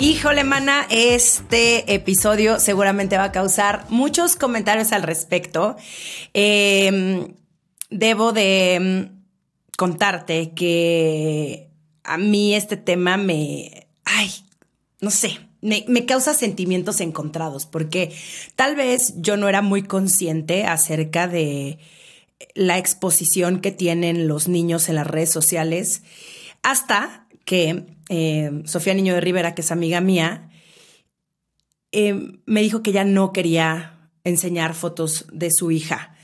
Híjole, mana, este episodio seguramente va a causar muchos comentarios al respecto. Em, debo de mm, contarte que a mí este tema me... Ay, no sé, me, causa sentimientos encontrados, porque tal vez yo no era muy consciente acerca de la exposición que tienen los niños en las redes sociales, hasta que eh, Sofía Niño de Rivera, que es amiga mía, eh, me dijo que ya no quería enseñar fotos de su hija.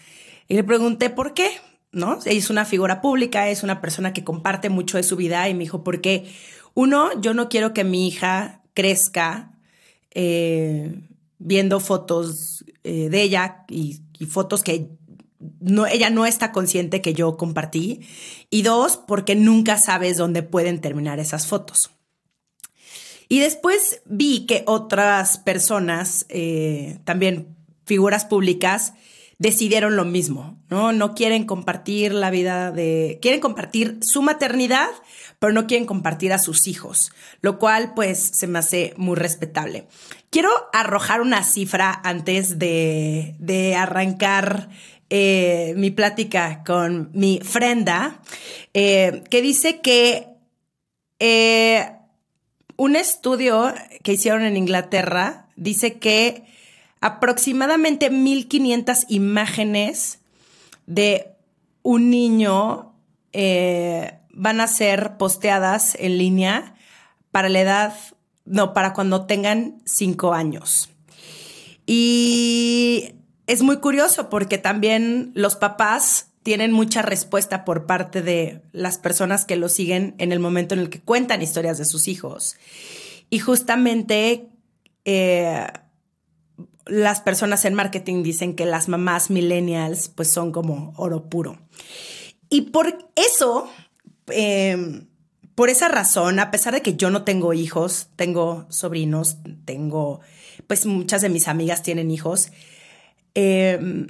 Y le pregunté por qué, ¿no? Ella es una figura pública, es una persona que comparte mucho de su vida y me dijo, porque uno, yo no quiero que mi hija crezca eh, viendo fotos de ella y, y fotos que no, ella no está consciente que yo compartí. Y dos, porque nunca sabes dónde pueden terminar esas fotos. Y después vi que otras personas, eh, también figuras públicas, decidieron lo mismo, ¿no? No quieren compartir la vida de... Quieren compartir su maternidad, pero no quieren compartir a sus hijos, lo cual pues se me hace muy respetable. Quiero arrojar una cifra antes de, de arrancar eh, mi plática con mi frenda, eh, que dice que eh, un estudio que hicieron en Inglaterra dice que aproximadamente 1500 imágenes de un niño van a ser posteadas en línea para la edad, no, para cuando tengan 5 años. Y es muy curioso porque también los papás tienen mucha respuesta por parte de las personas que lo siguen en el momento en el que cuentan historias de sus hijos. Y justamente eh, las personas en marketing dicen que las mamás millennials pues son como oro puro. Y por eso, em, por esa razón, a pesar de que yo no tengo hijos, tengo sobrinos, tengo, pues muchas de mis amigas tienen hijos, Em,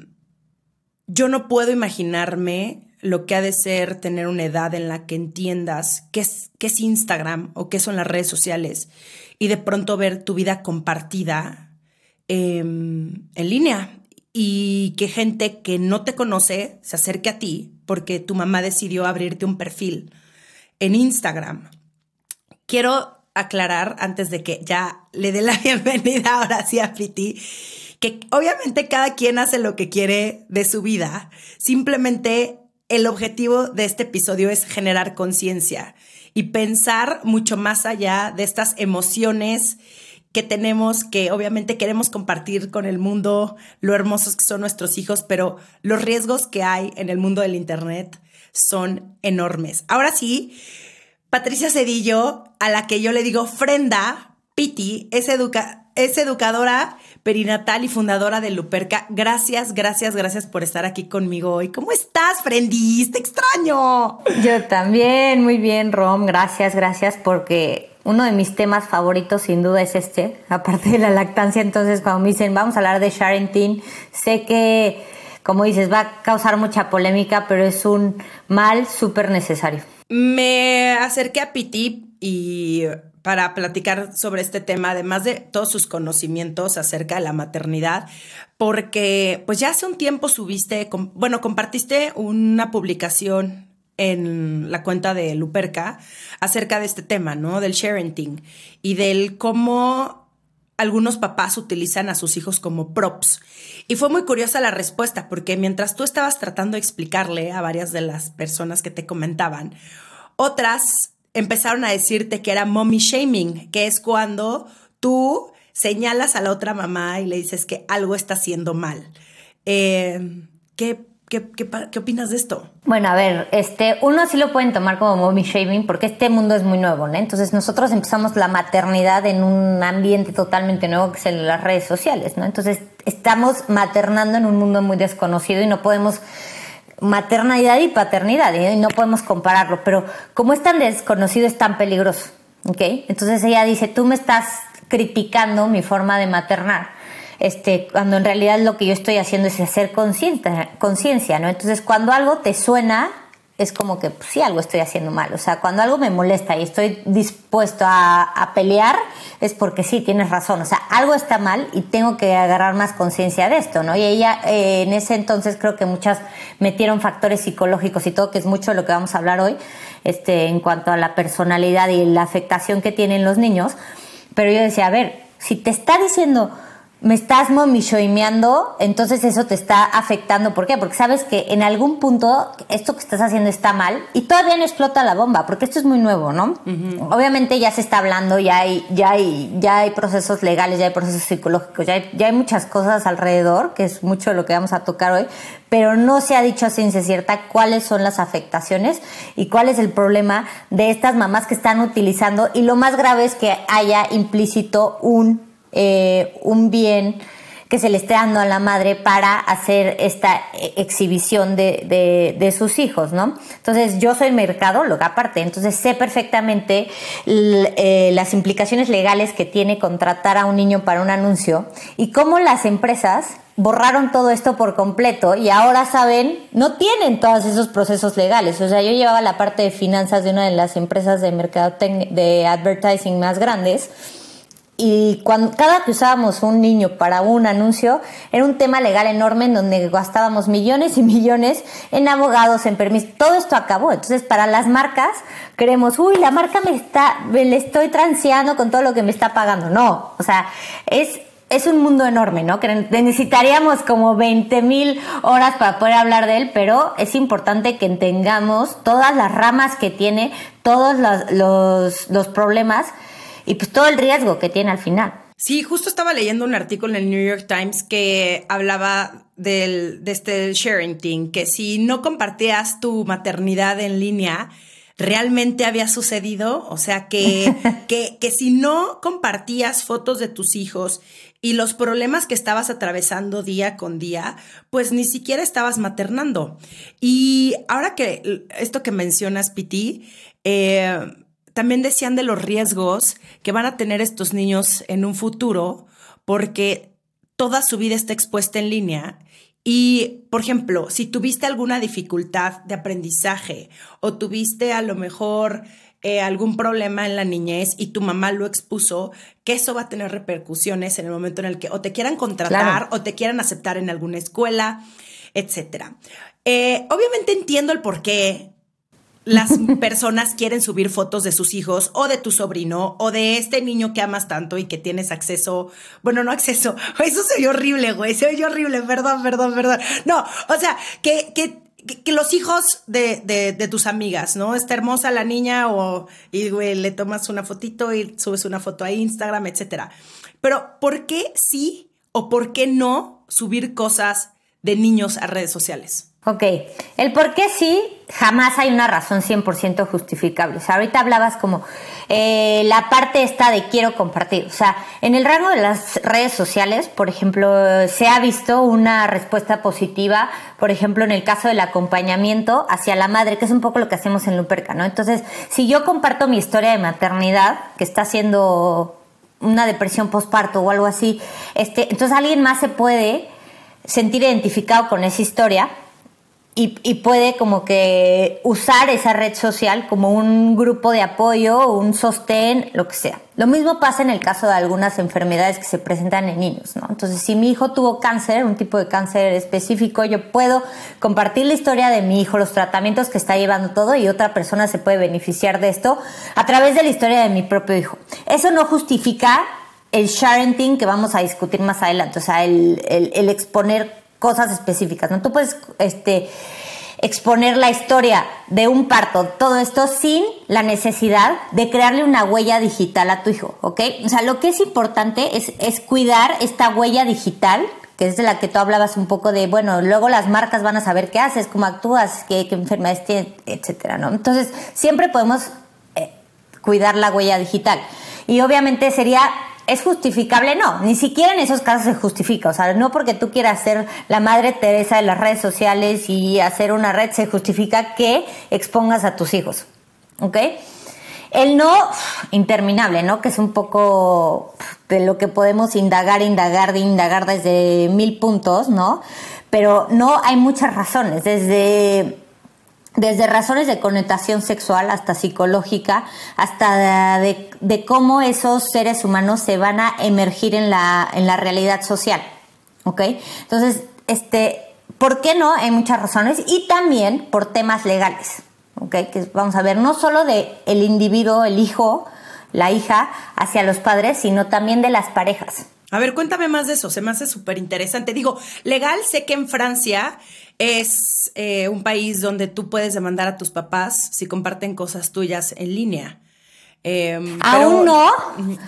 yo no puedo imaginarme lo que ha de ser tener una edad en la que entiendas qué es, qué es Instagram o qué son las redes sociales y de pronto ver tu vida compartida em, en línea y que gente que no te conoce se acerque a ti porque tu mamá decidió abrirte un perfil en Instagram. Quiero aclarar antes de que ya le dé la bienvenida ahora sí a Piti que obviamente cada quien hace lo que quiere de su vida. Simplemente el objetivo de este episodio es generar conciencia y pensar mucho más allá de estas emociones que tenemos, que obviamente queremos compartir con el mundo, lo hermosos que son nuestros hijos, pero los riesgos que hay en el mundo del Internet son enormes. Ahora sí, Patricia Cedillo, a la que yo le digo Frenda, Piti, es, educa es educadora perinatal y fundadora de Luperca. Gracias, gracias, gracias por estar aquí conmigo hoy. ¿Cómo estás, Frendis? Te extraño. Yo también, muy bien, Rom. Gracias, gracias, porque uno de mis temas favoritos sin duda es este, aparte de la lactancia. Entonces, cuando me dicen, vamos a hablar de Sharentin, sé que, como dices, va a causar mucha polémica, pero es un mal súper necesario. Me acerqué a Piti y para platicar sobre este tema, además de todos sus conocimientos acerca de la maternidad, porque pues ya hace un tiempo subiste, bueno, compartiste una publicación en la cuenta de Luperca acerca de este tema, ¿no? Del sharing y del cómo algunos papás utilizan a sus hijos como props. Y fue muy curiosa la respuesta, porque mientras tú estabas tratando de explicarle a varias de las personas que te comentaban, otras empezaron a decirte que era mommy shaming, que es cuando tú señalas a la otra mamá y le dices que algo está haciendo mal. Eh, ¿qué, ¿Qué, qué, opinas de esto? Bueno, a ver, este, uno sí lo pueden tomar como mommy shaming porque este mundo es muy nuevo, ¿no? Entonces nosotros empezamos la maternidad en un ambiente totalmente nuevo que es las redes sociales, ¿no? Entonces estamos maternando en un mundo muy desconocido y no podemos maternidad y paternidad y no podemos compararlo, pero como es tan desconocido es tan peligroso. Entonces ella dice, tú me estás criticando mi forma de maternar este, cuando en realidad lo que yo estoy haciendo es hacer conciencia, ¿no? Entonces, cuando algo te suena, es como que pues, sí, algo estoy haciendo mal. O sea, cuando algo me molesta y estoy dispuesto a, pelear, es porque sí, tienes razón. O sea, algo está mal y tengo que agarrar más conciencia de esto, ¿no? Y ella, eh, en ese entonces, creo que muchas metieron factores psicológicos y todo, que es mucho de lo que vamos a hablar hoy, este, en cuanto a la personalidad y la afectación que tienen los niños. Pero yo decía, a ver, si te está diciendo me estás momishoimeando, entonces eso te está afectando. ¿Por qué? Porque sabes que en algún punto esto que estás haciendo está mal y todavía no explota la bomba, porque esto es muy nuevo, ¿no? Obviamente ya se está hablando, ya hay, ya hay, ya hay procesos legales, ya hay procesos psicológicos, ya hay, ya hay muchas cosas alrededor, que es mucho de lo que vamos a tocar hoy, pero no se ha dicho a ciencia cierta cuáles son las afectaciones y cuál es el problema de estas mamás que están utilizando. Y lo más grave es que haya implícito un eh, un bien que se le esté dando a la madre para hacer esta exhibición de, sus hijos, ¿no? Entonces, yo soy mercadóloga aparte, entonces sé perfectamente eh, las implicaciones legales que tiene contratar a un niño para un anuncio y cómo las empresas borraron todo esto por completo y ahora saben, no tienen todos esos procesos legales. O sea, yo llevaba la parte de finanzas de una de las empresas de mercado de advertising más grandes y cuando, cada que usábamos un niño para un anuncio, era un tema legal enorme en donde gastábamos millones y millones en abogados, en permisos. Todo esto acabó. Entonces, para las marcas, creemos, uy, la marca me está, me le estoy transeando con todo lo que me está pagando. No, o sea, es, es un mundo enorme, ¿no? Necesitaríamos como 20 mil horas para poder hablar de él, pero es importante que entendamos todas las ramas que tiene, todos los, los problemas y pues todo el riesgo que tiene al final. Sí, justo estaba leyendo un artículo en el New York Times que hablaba del, de este sharing thing, que si no compartías tu maternidad en línea, realmente había sucedido, o sea, que, que, que si no compartías fotos de tus hijos y los problemas que estabas atravesando día con día, pues ni siquiera estabas maternando. Y ahora que esto que mencionas, Piti, eh, también decían de los riesgos que van a tener estos niños en un futuro porque toda su vida está expuesta en línea y, por ejemplo, si tuviste alguna dificultad de aprendizaje o tuviste a lo mejor eh, algún problema en la niñez y tu mamá lo expuso, que eso va a tener repercusiones en el momento en el que o te quieran contratar o te quieran aceptar en alguna escuela, etcétera. Eh, obviamente entiendo el por qué las personas quieren subir fotos de sus hijos o de tu sobrino o de este niño que amas tanto y que tienes acceso, bueno, no acceso, eso se oye horrible, güey, se oye horrible, perdón, perdón, perdón. No, o sea, que, que, que los hijos de, de, de, tus amigas, ¿no? Está hermosa la niña o, y güey, le tomas una fotito y subes una foto a Instagram, etcétera. Pero, ¿por qué sí o por qué no subir cosas de niños a redes sociales? Ok, el por qué sí, jamás hay una razón 100% justificable. O sea, ahorita hablabas como eh, la parte esta de quiero compartir. O sea, en el rango de las redes sociales, por ejemplo, se ha visto una respuesta positiva, por ejemplo, en el caso del acompañamiento hacia la madre, que es un poco lo que hacemos en Luperca, ¿no? Entonces, si yo comparto mi historia de maternidad, que está haciendo una depresión postparto o algo así, este, entonces alguien más se puede sentir identificado con esa historia y, puede como que usar esa red social como un grupo de apoyo, un sostén, lo que sea. Lo mismo pasa en el caso de algunas enfermedades que se presentan en niños, ¿no? Entonces, si mi hijo tuvo cáncer, un tipo de cáncer específico, yo puedo compartir la historia de mi hijo, los tratamientos que está llevando todo y otra persona se puede beneficiar de esto a través de la historia de mi propio hijo. Eso no justifica el sharing que vamos a discutir más adelante, o sea, el exponer cosas específicas, ¿no? Tú puedes este, exponer la historia de un parto, todo esto sin la necesidad de crearle una huella digital a tu hijo, ¿ok? O sea, lo que es importante es, es cuidar esta huella digital que es de la que tú hablabas un poco de, bueno, luego las marcas van a saber qué haces, cómo actúas, qué, enfermedades tienes, etcétera, ¿no? Entonces, siempre podemos eh, cuidar la huella digital. Y obviamente sería ¿Es justificable? No, ni siquiera en esos casos se justifica. O sea, no porque tú quieras ser la madre Teresa de las redes sociales y hacer una red se justifica que expongas a tus hijos. ¿Ok? El no interminable, ¿no? Que es un poco de lo que podemos indagar, indagar, indagar desde mil puntos, ¿no? Pero no hay muchas razones, desde, desde razones de connotación sexual hasta psicológica, hasta de, cómo esos seres humanos se van a emergir en la, en la realidad social, ¿ok? Entonces, este, ¿por qué no? Hay muchas razones y también por temas legales. Que vamos a ver, no solo de el individuo, el hijo, la hija, hacia los padres, sino también de las parejas. A ver, cuéntame más de eso, se me hace súper interesante. Digo, legal, sé que en Francia es eh, un país donde tú puedes demandar a tus papás si comparten cosas tuyas en línea. Em, aún no,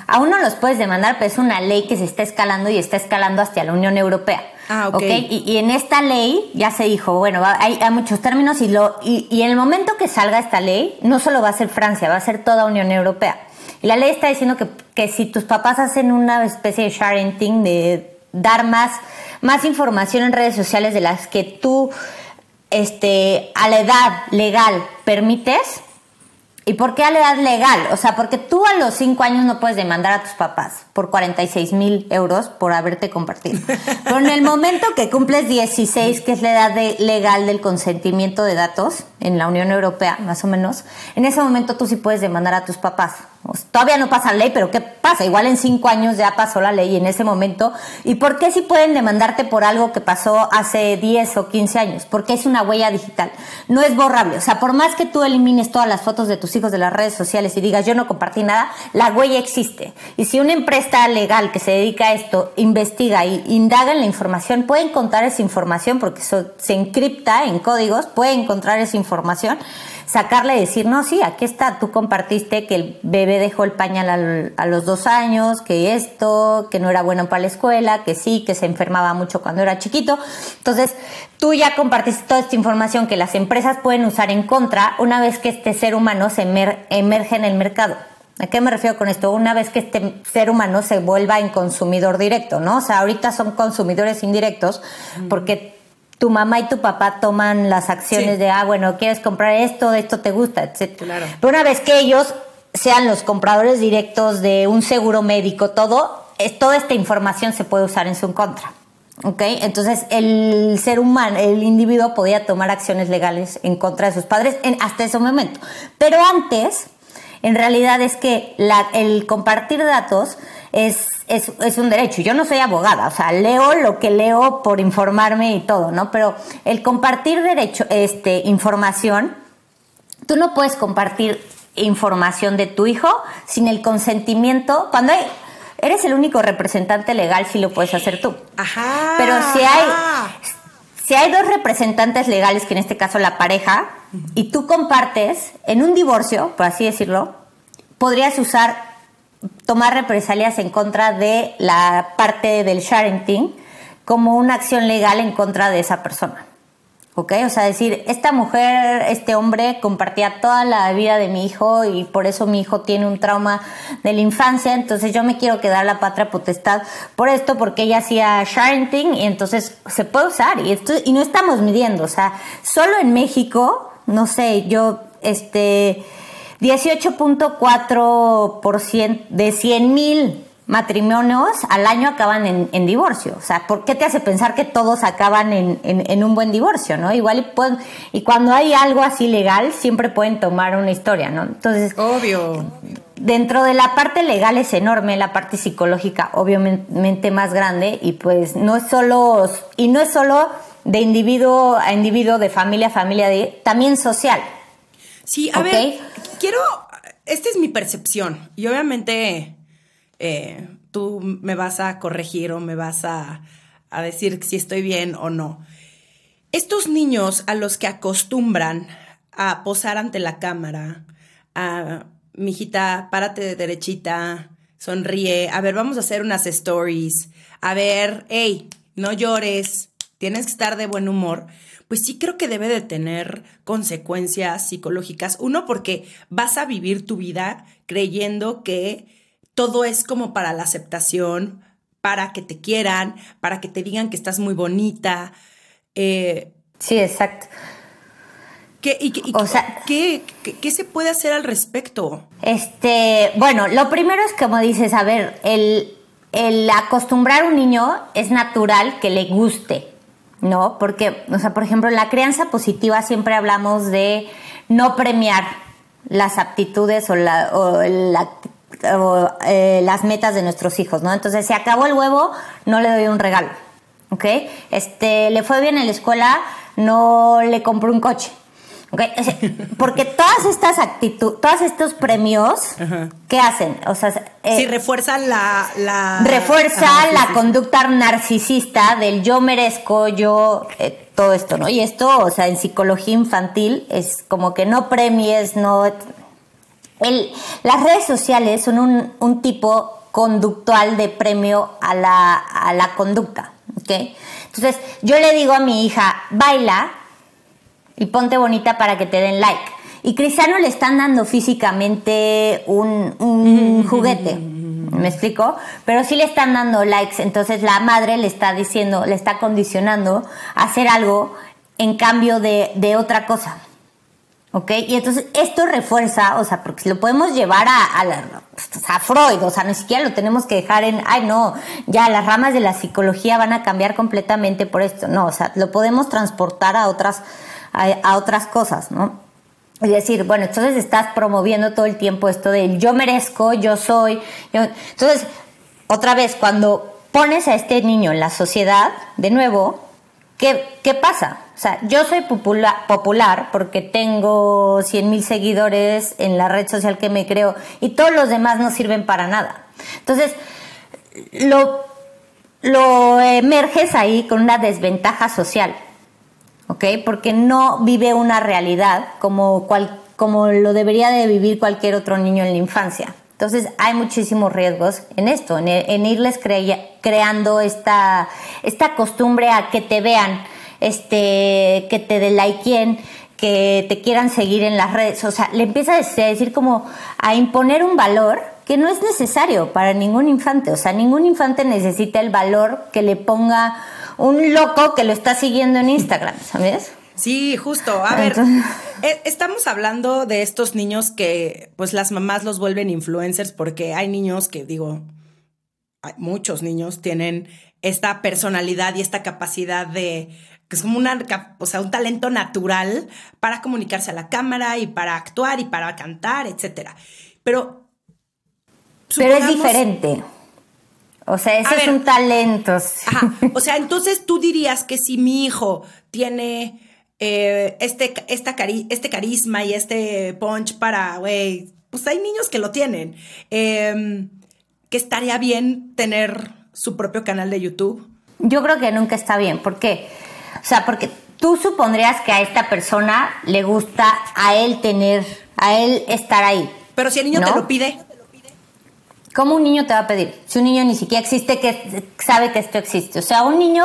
aún no los puedes demandar, pero es una ley que se está escalando y está escalando hacia la Unión Europea. Ah, ok. Y, en esta ley ya se dijo, bueno, hay, muchos términos y, lo, y, en el momento que salga esta ley, no solo va a ser Francia, va a ser toda Unión Europea. La ley está diciendo que, que si tus papás hacen una especie de sharing de dar más, más información en redes sociales de las que tú este, a la edad legal permites, ¿Y por qué a la edad legal? O sea, porque tú a los 5 años no puedes demandar a tus papás por 46 mil euros por haberte compartido. Pero en el momento que cumples 16, que es la edad legal del consentimiento de datos en la Unión Europea, más o menos, en ese momento tú sí puedes demandar a tus papás. Todavía no pasa la ley, pero ¿qué pasa? Igual en cinco años ya pasó la ley en ese momento. ¿Y por qué si pueden demandarte por algo que pasó hace 10 o 15 años? Porque es una huella digital. No es borrable. O sea, por más que tú elimines todas las fotos de tus hijos de las redes sociales y digas yo no compartí nada, la huella existe. Y si una empresa legal que se dedica a esto investiga y indaga en la información, puede encontrar esa información porque eso se encripta en códigos, puede encontrar esa información sacarle y decir, no, sí, aquí está, tú compartiste que el bebé dejó el pañal a los dos años, que esto, que no era bueno para la escuela, que sí, que se enfermaba mucho cuando era chiquito. Entonces, tú ya compartiste toda esta información que las empresas pueden usar en contra una vez que este ser humano se emerge en el mercado. ¿A qué me refiero con esto? Una vez que este ser humano se vuelva en consumidor directo, ¿no? O sea, ahorita son consumidores indirectos porque tu mamá y tu papá toman las acciones de, ah, bueno, quieres comprar esto, esto te gusta, etc. Pero una vez que ellos sean los compradores directos de un seguro médico, todo, es, toda esta información se puede usar en su contra. ¿Ok? Entonces el ser humano, el individuo podía tomar acciones legales en contra de sus padres hasta ese momento. Pero antes, en realidad es que el compartir datos es es, un derecho. Yo no soy abogada, o sea, leo lo que leo por informarme y todo, ¿no? Pero el compartir derecho, este, información, tú no puedes compartir información de tu hijo sin el consentimiento. Cuando eres el único representante legal, sí lo puedes hacer tú. Ajá. Pero si hay, si hay dos representantes legales, que en este caso la pareja, y tú compartes en un divorcio, por así decirlo, podrías usar tomar represalias en contra de la parte del sharing como una acción legal en contra de esa persona. ¿Ok? O sea, decir, esta mujer, este hombre compartía toda la vida de mi hijo y por eso mi hijo tiene un trauma de la infancia, entonces yo me quiero quedar la patria potestad por esto, porque ella hacía sharing y entonces se puede usar y, esto, y no estamos midiendo, o sea, solo en México, no sé, yo, este 18.4% de 100 mil matrimonios al año acaban en, divorcio. O sea, ¿por qué te hace pensar que todos acaban en, un buen divorcio, no? Igual y, pueden, y cuando hay algo así legal, siempre pueden tomar una historia, ¿no? Entonces... Obvio. Dentro de la parte legal es enorme, la parte psicológica obviamente más grande y pues no es solo, y no es solo de individuo a individuo, de familia a familia, de, también social. Sí, a ver, quiero, esta es mi percepción y obviamente eh, tú me vas a corregir o me vas a, a decir si estoy bien o no. Estos niños a los que acostumbran a posar ante la cámara, a, mijita, párate de derechita, sonríe, a ver, vamos a hacer unas stories, a ver, hey, no llores, tienes que estar de buen humor, pues sí creo que debe de tener consecuencias psicológicas. Uno, porque vas a vivir tu vida creyendo que todo es como para la aceptación, para que te quieran, para que te digan que estás muy bonita. Eh, sí, exacto. ¿Qué, y, o sea, ¿qué, qué, se puede hacer al respecto? Este, bueno, lo primero es como dices, a ver, el, el acostumbrar a un niño es natural que le guste, ¿no? Porque, o sea, por ejemplo, en la crianza positiva siempre hablamos de no premiar las aptitudes o, la, o, eh, las metas de nuestros hijos, ¿no? Entonces, si acabó el huevo, no le doy un regalo, ¿ok? Este, le fue bien en la escuela, no le compro un coche, porque todas estas actitudes, todos estos premios, ¿qué hacen? O sea, eh, sí, refuerzan la... la refuerza la conducta narcisista del yo merezco, yo... Eh, todo esto, ¿no? Y esto, o sea, en psicología infantil es como que no premies, no... El, las redes sociales son un, un tipo conductual de premio a la, a la conducta, ¿ok? Entonces, yo le digo a mi hija, baila, y ponte bonita para que te den like. Y Cristiano le están dando físicamente un, juguete. ¿Me explico? Pero sí le están dando likes. Entonces la madre le está diciendo, le está condicionando a hacer algo en cambio de, otra cosa. ¿Ok? Y entonces esto refuerza, o sea, porque lo podemos llevar a, a, Freud, o sea, ni siquiera lo tenemos que dejar en, ay, no, ya las ramas de la psicología van a cambiar completamente por esto. No, o sea, lo podemos transportar a otras a, otras cosas, ¿no? Es decir, bueno, entonces estás promoviendo todo el tiempo esto del yo merezco, yo soy. Entonces, otra vez, cuando pones a este niño en la sociedad, de nuevo, ¿qué, qué pasa? O sea, yo soy popular, porque tengo 100 mil seguidores en la red social que me creo y todos los demás no sirven para nada. Entonces, lo, lo emerges ahí con una desventaja social. ¿ok? Porque no vive una realidad como, cual, como lo debería de vivir cualquier otro niño en la infancia. Entonces hay muchísimos riesgos en esto, en, irles creando esta, esta costumbre a que te vean, este, que te likeen, que te quieran seguir en las redes. O sea, le empieza a decir como a imponer un valor que no es necesario para ningún infante. O sea, ningún infante necesita el valor que le ponga un loco que lo está siguiendo en Instagram, ¿sabes? Sí, justo. A ver, eh, estamos hablando de estos niños que pues las mamás los vuelven influencers porque hay niños que digo, muchos niños tienen esta personalidad y esta capacidad de que es como una, o sea, un talento natural para comunicarse a la cámara y para actuar y para cantar, etcétera. Pero pero es diferente. O sea, ese es un talento. O sea, entonces tú dirías que si mi hijo tiene eh, este, esta este carisma y este punch para, güey, pues hay niños que lo tienen. Em, que estaría bien tener su propio canal de YouTube. Yo creo que nunca está bien. ¿Por qué? O sea, porque tú supondrías que a esta persona le gusta a él tener, a él estar ahí. Pero si el niño te lo pide. ¿Cómo un niño te va a pedir? Si un niño ni siquiera existe, que sabe que esto existe. O sea, un niño,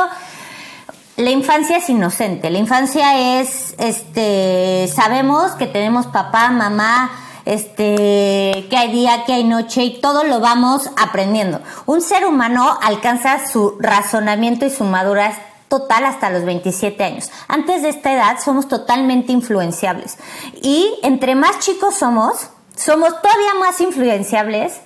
la infancia es inocente. La infancia es, este, sabemos que tenemos papá, mamá, este, que hay día, que hay noche y todo lo vamos aprendiendo. Un ser humano alcanza su razonamiento y su madurez total hasta los 27 años. Antes de esta edad somos totalmente influenciables. Y entre más chicos somos, somos todavía más influenciables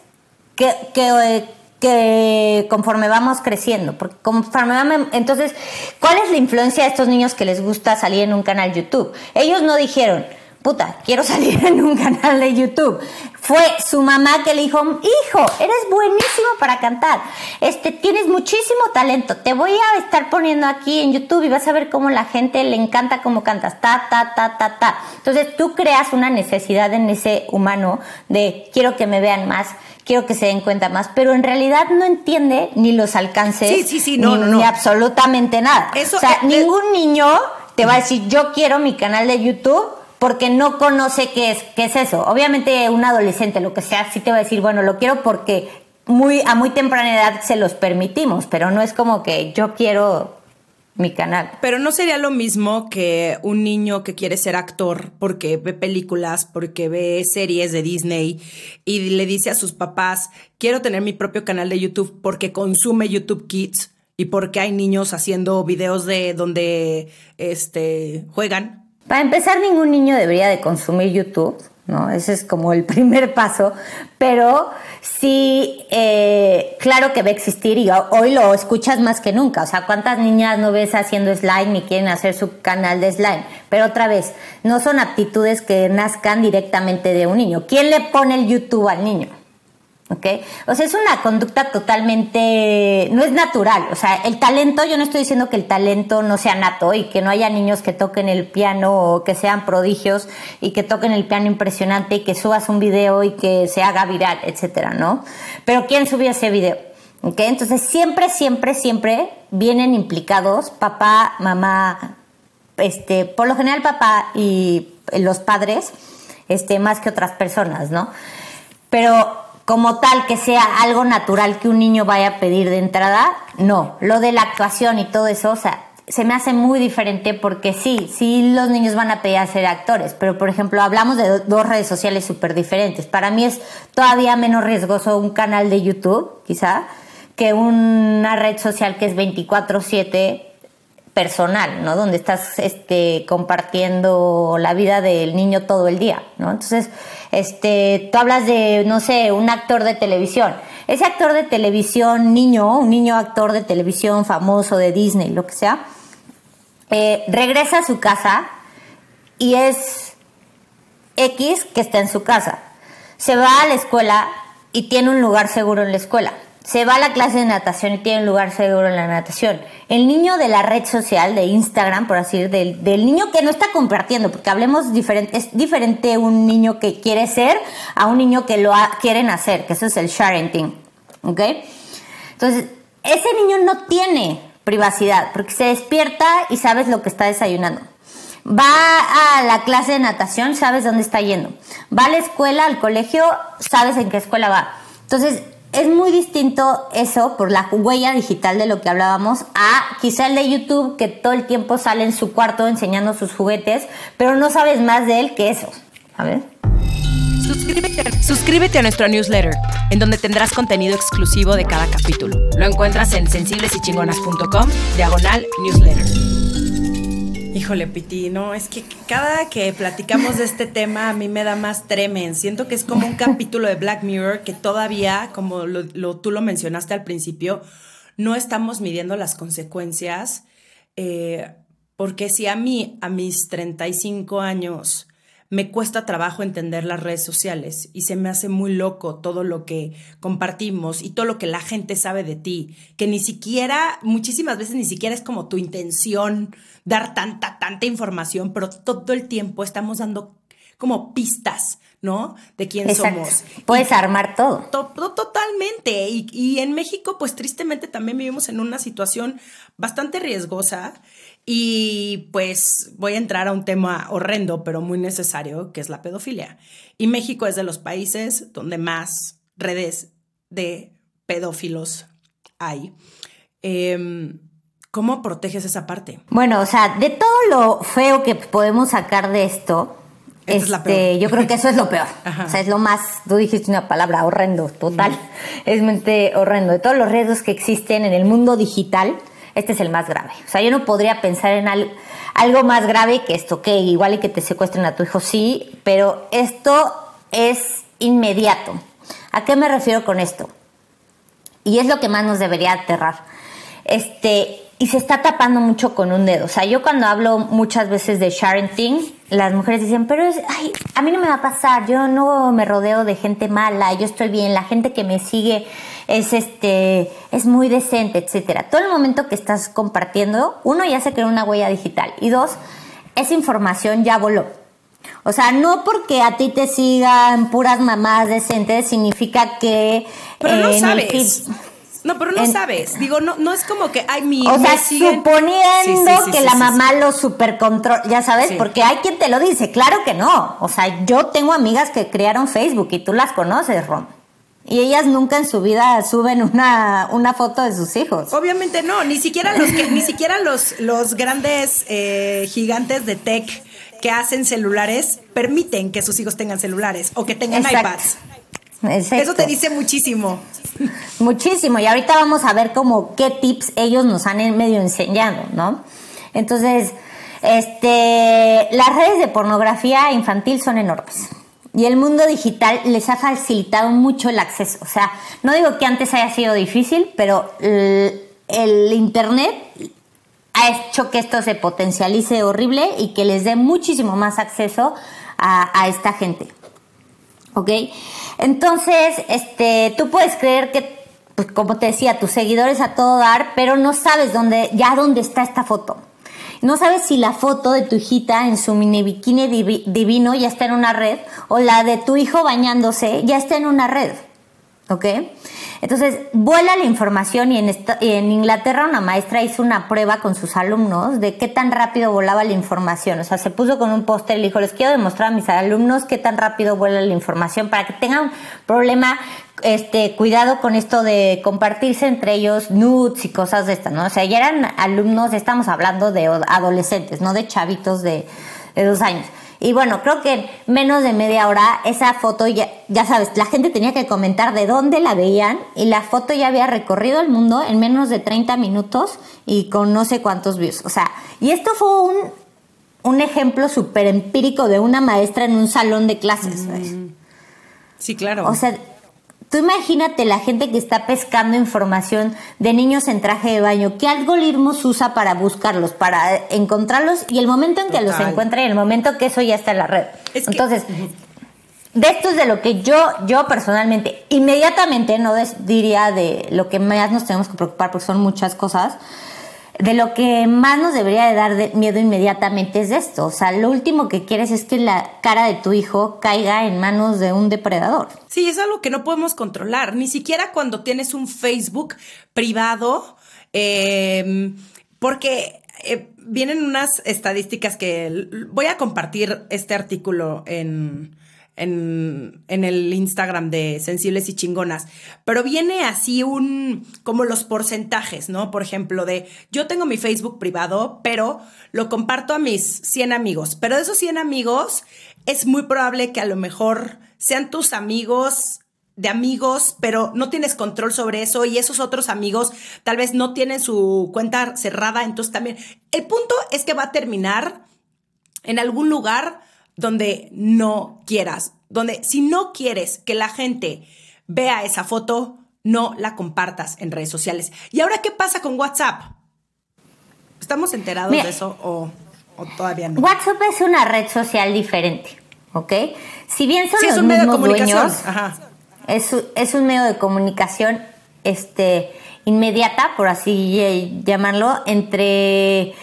que, que, que conforme vamos creciendo, porque conforme entonces, ¿cuál es la influencia de estos niños que les gusta salir en un canal YouTube? Ellos no dijeron, puta, quiero salir en un canal de YouTube. Fue su mamá que le dijo, hijo, eres buenísimo para cantar, este, tienes muchísimo talento, te voy a estar poniendo aquí en YouTube y vas a ver cómo la gente le encanta cómo cantas, ta, ta, ta, ta, ta. Entonces tú creas una necesidad en ese humano de quiero que me vean más, quiero que se den cuenta más, pero en realidad no entiende ni los alcances, ni, absolutamente nada. o sea, ningún niño te va a decir, yo quiero mi canal de YouTube porque no conoce qué es, qué es eso. Obviamente un adolescente, lo que sea, sí te va a decir, bueno, lo quiero porque muy, a muy temprana edad se los permitimos, pero no es como que yo quiero mi canal. Pero no sería lo mismo que un niño que quiere ser actor porque ve películas, porque ve series de Disney y le dice a sus papás, quiero tener mi propio canal de YouTube porque consume YouTube Kids y porque hay niños haciendo videos de donde este, juegan. Para empezar, ningún niño debería de consumir YouTube. ¿no? Ese es como el primer paso, pero sí, eh, claro que va a existir y hoy lo escuchas más que nunca, o sea, ¿cuántas niñas no ves haciendo slime y quieren hacer su canal de slime? Pero otra vez, no son aptitudes que nazcan directamente de un niño. ¿Quién le pone el YouTube al niño? ¿Ok? O sea, es una conducta totalmente, no es natural, o sea, el talento, yo no estoy diciendo que el talento no sea nato y que no haya niños que toquen el piano o que sean prodigios y que toquen el piano impresionante y que subas un video y que se haga viral, etcétera, ¿no? Pero ¿quién subió ese video? ¿Ok? Entonces siempre, siempre, siempre vienen implicados papá, mamá, este, por lo general papá y los padres, este, más que otras personas, ¿no? Pero como tal que sea algo natural que un niño vaya a pedir de entrada, no. Lo de la actuación y todo eso, o sea, se me hace muy diferente porque sí, sí los niños van a pedir a ser actores, pero por ejemplo hablamos de dos redes sociales súper diferentes. Para mí es todavía menos riesgoso un canal de YouTube, quizá, que una red social que es 24/7 personal, ¿no? Donde estás este, compartiendo la vida del niño todo el día, ¿no? Entonces, este, tú hablas de, no sé, un actor de televisión. Ese actor de televisión, niño, un niño actor de televisión famoso de Disney, lo que sea, eh, regresa a su casa y es X que está en su casa. Se va a la escuela y tiene un lugar seguro en la escuela se va a la clase de natación y tiene un lugar seguro en la natación. El niño de la red social, de Instagram, por así decir, del, niño que no está compartiendo, porque hablemos diferente, es diferente un niño que quiere ser a un niño que lo quieren hacer, que eso es el sharing ¿ok? Entonces, ese niño no tiene privacidad, porque se despierta y sabes lo que está desayunando. Va a la clase de natación, sabes dónde está yendo. Va a la escuela, al colegio, sabes en qué escuela va. Entonces, es muy distinto eso por la huella digital de lo que hablábamos a quizá el de YouTube que todo el tiempo sale en su cuarto enseñando sus juguetes, pero no sabes más de él que eso. A ver. Suscríbete, a nuestro newsletter, en donde tendrás contenido exclusivo de cada capítulo. Lo encuentras en sensiblesychingonas.com, diagonal newsletter. Híjole, Piti, no, es que cada que platicamos de este tema a mí me da más tremen. Siento que es como un capítulo de Black Mirror que todavía, como lo, tú lo mencionaste al principio, no estamos midiendo las consecuencias. Eh, porque si a mí, a mis 35 años, me cuesta trabajo entender las redes sociales y se me hace muy loco todo lo que compartimos y todo lo que la gente sabe de ti, que ni siquiera, muchísimas veces ni siquiera es como tu intención dar tanta, tanta información, pero todo el tiempo estamos dando como pistas, ¿no? De quién somos. Puedes armar todo. totalmente. Y, y en México, pues tristemente también vivimos en una situación bastante riesgosa y pues voy a entrar a un tema horrendo, pero muy necesario, que es la pedofilia. Y México es de los países donde más redes de pedófilos hay. Em, ¿Cómo proteges esa parte? Bueno, o sea, de todo lo feo que podemos sacar de esto, este, yo creo que eso es lo peor. O sea, es lo más, tú dijiste una palabra, horrendo, total. Es mente horrendo. De todos los riesgos que existen en el mundo digital, este es el más grave. O sea, yo no podría pensar en algo más grave que esto, que igual y que te secuestren a tu hijo, sí, pero esto es inmediato. ¿A qué me refiero con esto? Y es lo que más nos debería aterrar. Este, y se está tapando mucho con un dedo. O sea, yo cuando hablo muchas veces de sharing, las mujeres dicen, pero ay, a mí no me va a pasar, yo no me rodeo de gente mala, yo estoy bien, la gente que me sigue es este, es muy decente, etcétera. Todo el momento que estás compartiendo, uno ya se creó una huella digital y dos, esa información ya voló. O sea, no porque a ti te sigan puras mamás decentes significa que pero no sabes. No, pero no sabes. Digo, no, no es como que, ay, mi. O sea, suponiendo que la mamá lo supercontrola, ya sabes, porque hay quien te lo dice. Claro que no. O sea, yo tengo amigas que crearon Facebook y tú las conoces, Rom. Y ellas nunca en su vida suben una, una foto de sus hijos. Obviamente no, ni siquiera los que, ni siquiera los, los grandes eh, gigantes de tech que hacen celulares permiten que sus hijos tengan celulares o que tengan iPads. Eso te dice muchísimo. Muchísimo. Y ahorita vamos a ver como qué tips ellos nos han medio enseñado, ¿no? Entonces, este, las redes de pornografía infantil son enormes. Y el mundo digital les ha facilitado mucho el acceso. O sea, no digo que antes haya sido difícil, pero el, Internet ha hecho que esto se potencialice horrible y que les dé muchísimo más acceso a, a esta gente. ¿Ok? Entonces, este, tú puedes creer que, pues, como te decía, tus seguidores a todo dar, pero no sabes dónde, ya dónde está esta foto. No sabes si la foto de tu hijita en su mini bikini divino ya está en una red o la de tu hijo bañándose ya está en una red. ¿Ok? Entonces, vuela la información y en, en, Inglaterra una maestra hizo una prueba con sus alumnos de qué tan rápido volaba la información. O sea, se puso con un póster y dijo, les quiero demostrar a mis alumnos qué tan rápido vuela la información para que tengan problema, este, cuidado con esto de compartirse entre ellos nudes y cosas de estas, ¿no? O sea, ya eran alumnos, estamos hablando de adolescentes, no de chavitos de, de dos años. Y bueno, creo que en menos de media hora esa foto, ya, ya sabes, la gente tenía que comentar de dónde la veían y la foto ya había recorrido el mundo en menos de 30 minutos y con no sé cuántos views. O sea, y esto fue un, un ejemplo súper empírico de una maestra en un salón de clases. Mm. Sí, claro. O sea, Tú imagínate la gente que está pescando información de niños en traje de baño, ¿qué algoritmos usa para buscarlos, para encontrarlos y el momento en que los encuentra y el momento que eso ya está en la red? Entonces, de esto es de lo que yo, yo personalmente, inmediatamente, no diría de lo que más nos tenemos que preocupar porque son muchas cosas, de lo que más nos debería de dar miedo inmediatamente es de esto. O sea, lo último que quieres es que la cara de tu hijo caiga en manos de un depredador. Sí, es algo que no podemos controlar. Ni siquiera cuando tienes un Facebook privado, em, porque eh, vienen unas estadísticas que voy a compartir este artículo en en, el Instagram de Sensibles y Chingonas, pero viene así un, como los porcentajes, ¿no? Por ejemplo, de yo tengo mi Facebook privado, pero lo comparto a mis 100 amigos, pero de esos 100 amigos es muy probable que a lo mejor sean tus amigos de amigos, pero no tienes control sobre eso y esos otros amigos tal vez no tienen su cuenta cerrada, entonces también el punto es que va a terminar en algún lugar donde no quieras, donde si no quieres que la gente vea esa foto, no la compartas en redes sociales. ¿Y ahora qué pasa con WhatsApp? ¿Estamos enterados de eso o, todavía no? WhatsApp es una red social diferente, ¿ok? Si bien son los mismos dueños, Es, es un medio de comunicación este, inmediata, por así llamarlo, entre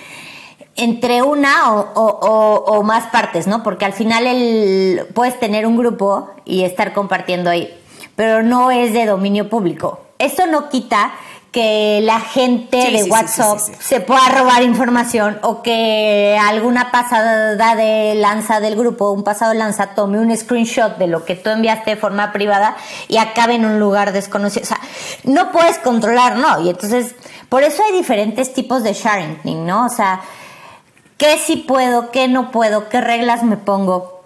entre una o, más partes, ¿no? Porque al final el, puedes tener un grupo y estar compartiendo ahí, pero no es de dominio público. Esto no quita que la gente de WhatsApp se pueda robar información o que alguna pasada de lanza del grupo, un pasado de lanza, tome un screenshot de lo que tú enviaste de forma privada y acabe en un lugar desconocido. O sea, no puedes controlar, ¿no? Y entonces, por eso hay diferentes tipos de sharing, ¿no? O sea, qué sí puedo, qué no puedo, qué reglas me pongo,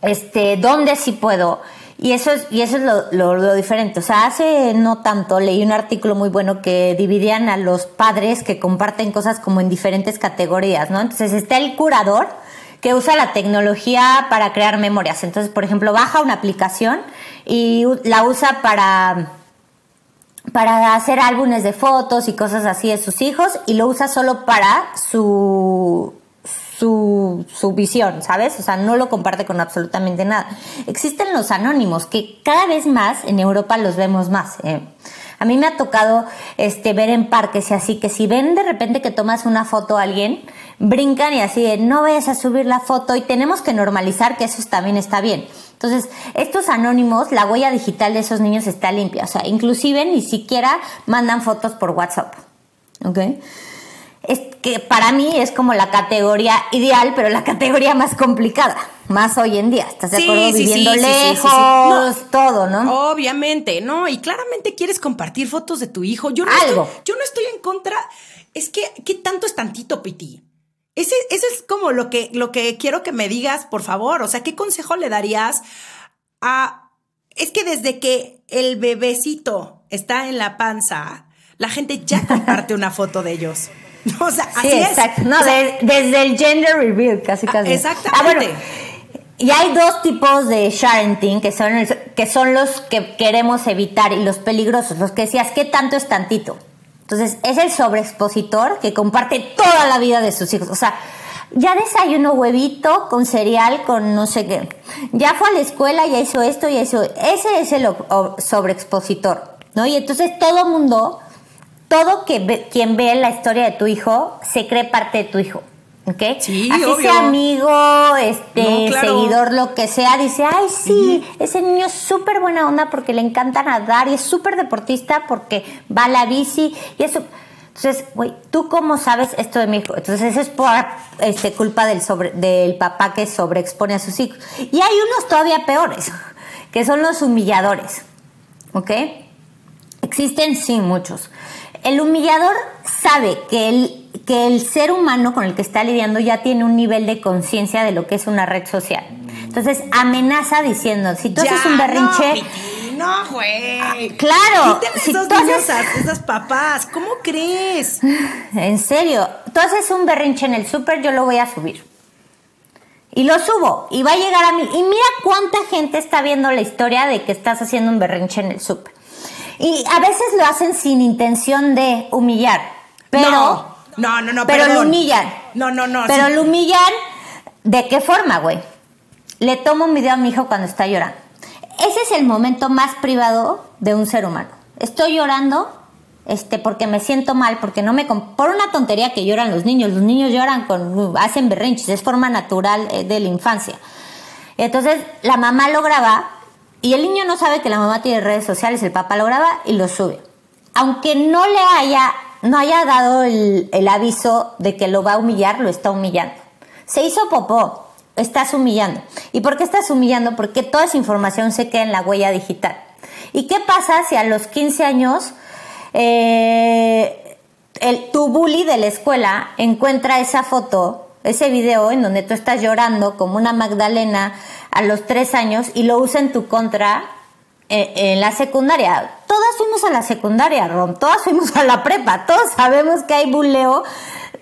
este, dónde sí puedo. Y eso es, y eso es lo, diferente. O sea, hace no tanto leí un artículo muy bueno que dividían a los padres que comparten cosas como en diferentes categorías, ¿no? Entonces está el curador que usa la tecnología para crear memorias. Entonces, por ejemplo, baja una aplicación y la usa para para hacer álbumes de fotos y cosas así de sus hijos y lo usa solo para su, su, su, visión, ¿sabes? O sea, no lo comparte con absolutamente nada. Existen los anónimos, que cada vez más en Europa los vemos más. ¿eh? A mí me ha tocado este, ver en parques y así que si ven de repente que tomas una foto a alguien, brincan y así de no vayas a subir la foto y tenemos que normalizar que eso también está bien. Entonces, estos anónimos, la huella digital de esos niños está limpia. O sea, inclusive ni siquiera mandan fotos por WhatsApp. ¿Ok? Es que para mí es como la categoría ideal, pero la categoría más complicada, más hoy en día. ¿Estás de acuerdo? Viviendo lejos, todo, ¿no? Obviamente, no, y claramente quieres compartir fotos de tu hijo. Yo no, Estoy, yo no estoy en contra. Es que, ¿qué tanto es tantito, Piti? Ese, ese es como lo que, lo que quiero que me digas, por favor. O sea, ¿qué consejo le darías a. Es que desde que el bebecito está en la panza, la gente ya comparte una foto de ellos. O sea, así exacto. No, desde el gender reveal, casi casi. Exactamente. Ah, y hay dos tipos de sharenting que son, que son los que queremos evitar y los peligrosos, los que decías, ¿qué tanto es tantito? Entonces, es el sobreexpositor que comparte toda la vida de sus hijos. O sea, ya desayunó huevito con cereal, con no sé qué. Ya fue a la escuela, ya hizo esto, ya hizo. Ese es el sobreexpositor, ¿no? Y entonces todo mundo todo que quien ve la historia de tu hijo se cree parte de tu hijo. ¿Ok? Sí, Así sea amigo, este, seguidor, lo que sea, dice, ay, sí, ese niño es súper buena onda porque le encanta nadar y es súper deportista porque va a la bici y eso. Entonces, güey, ¿tú cómo sabes esto de mi hijo? Entonces, eso es por este, culpa del, sobre, del papá que sobreexpone a sus hijos. Y hay unos todavía peores, que son los humilladores. ¿Ok? Existen, sí, muchos. El humillador sabe que el, que el ser humano con el que está lidiando ya tiene un nivel de conciencia de lo que es una red social. Entonces amenaza diciendo, si tú haces un berrinche... No, güey. claro. Si esos tú haces... esas papás, ¿cómo crees? En serio, tú haces un berrinche en el súper, yo lo voy a subir. Y lo subo y va a llegar a mí. Y mira cuánta gente está viendo la historia de que estás haciendo un berrinche en el súper. Y a veces lo hacen sin intención de humillar. Pero. No, no, no, no Pero lo humillan. No, no, no. Pero lo humillan. ¿De qué forma, güey? Le tomo un video a mi hijo cuando está llorando. Ese es el momento más privado de un ser humano. Estoy llorando este, porque me siento mal, porque no me... Por una tontería que lloran los niños. Los niños lloran con... hacen berrinches, es forma natural eh, de la infancia. Entonces la mamá lo graba y el niño no sabe que la mamá tiene redes sociales, el papá lo graba y lo sube. Aunque no le haya, no haya dado el, aviso de que lo va a humillar, lo está humillando. Se hizo popó, estás humillando. ¿Y por qué estás humillando? Porque toda esa información se queda en la huella digital. ¿Y qué pasa si a los 15 años eh, el, tu bully de la escuela encuentra esa foto, ese video en donde tú estás llorando como una Magdalena a los tres años y lo usa en tu contra eh, en, la secundaria. Todas fuimos a la secundaria, Rom, todas fuimos a la prepa, todos sabemos que hay buleo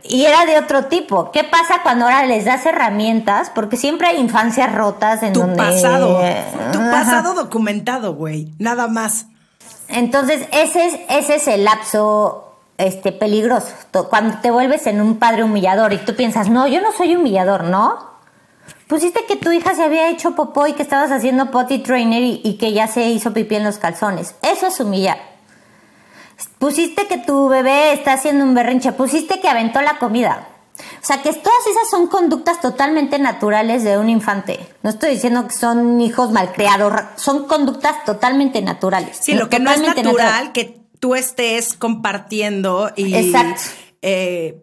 y era de otro tipo. ¿Qué pasa cuando ahora les das herramientas? Porque siempre hay infancias rotas en tu pasado, tu pasado documentado, güey, nada más. Entonces, ese es, ese es el lapso este, peligroso. Cuando te vuelves en un padre humillador y tú piensas, no, yo no soy humillador, ¿no? Pusiste que tu hija se había hecho popó y que estabas haciendo potty trainer y, que ya se hizo pipí en los calzones. Eso es humillar. Pusiste que tu bebé está haciendo un berrinche. Pusiste que aventó la comida. O sea, que todas esas son conductas totalmente naturales de un infante. No estoy diciendo que son hijos malcriados, son conductas totalmente naturales. Sí, lo que no es natural, que tú estés compartiendo y Exacto. Eh,